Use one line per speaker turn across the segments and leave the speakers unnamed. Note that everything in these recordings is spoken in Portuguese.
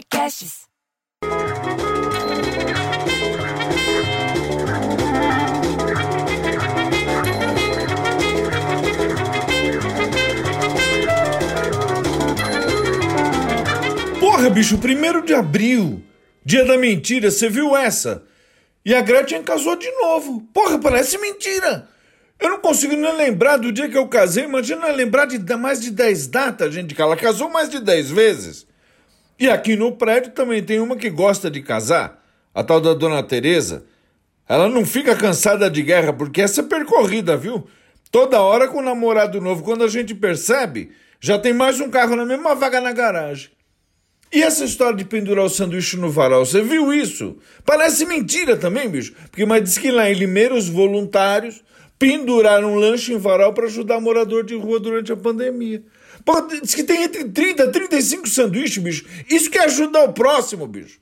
Podcasts.
Porra, bicho, primeiro de abril, dia da mentira, você viu essa? E a Gretchen casou de novo. Porra, parece mentira. Eu não consigo nem lembrar do dia que eu casei. Imagina lembrar de mais de 10 datas, gente, que ela casou mais de 10 vezes. E aqui no prédio também tem uma que gosta de casar, a tal da Dona Teresa. Ela não fica cansada de guerra, porque essa é percorrida, viu? Toda hora com o namorado novo, quando a gente percebe, já tem mais um carro na mesma vaga na garagem. E essa história de pendurar o sanduíche no varal, você viu isso? Parece mentira também, bicho. Porque mas diz que lá em Limeira os voluntários penduraram um lanche em varal para ajudar morador de rua durante a pandemia. Pô, diz que tem entre 30 e 35 sanduíches, bicho. Isso que é ajudar o próximo, bicho.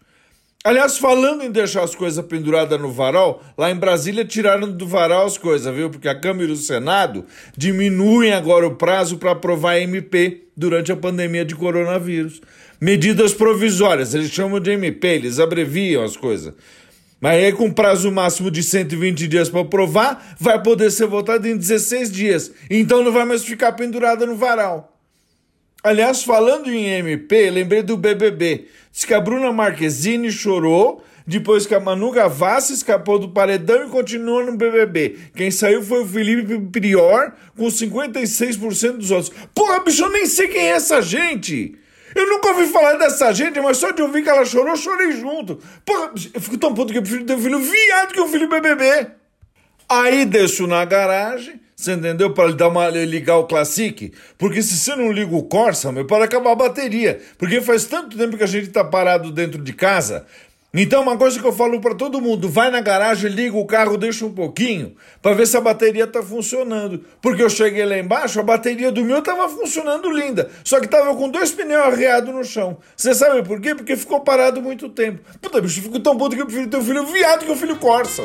Aliás, falando em deixar as coisas penduradas no varal, lá em Brasília tiraram do varal as coisas, viu? Porque a Câmara e o Senado diminuem agora o prazo para aprovar MP durante a pandemia de coronavírus. Medidas provisórias, eles chamam de MP, eles abreviam as coisas. Mas aí, com prazo máximo de 120 dias para aprovar, vai poder ser votado em 16 dias. Então não vai mais ficar pendurada no varal. Aliás, falando em MP, lembrei do BBB. Diz que a Bruna Marquezine chorou depois que a Manu Gavassi escapou do paredão e continuou no BBB. Quem saiu foi o Felipe Prior, com 56% dos votos. Porra, bicho, eu nem sei quem é essa gente! Eu nunca ouvi falar dessa gente, mas só de ouvir que ela chorou, eu chorei junto. Porra, eu fico tão puto que eu prefiro ter um filho viado que um filho BBB. Aí desço na garagem, você entendeu? Para dar uma, ligar o Classic. Porque se você não liga o Corsa, meu, pode acabar a bateria. Porque faz tanto tempo que a gente tá parado dentro de casa. Então, uma coisa que eu falo para todo mundo: vai na garagem, liga o carro, deixa um pouquinho, para ver se a bateria tá funcionando. Porque eu cheguei lá embaixo, a bateria do meu tava funcionando linda, só que tava com dois pneus arreados no chão. Você sabe por quê? Porque ficou parado muito tempo. Puta, bicho, eu fico tão puto que eu prefiro ter um filho viado que um filho Corsa.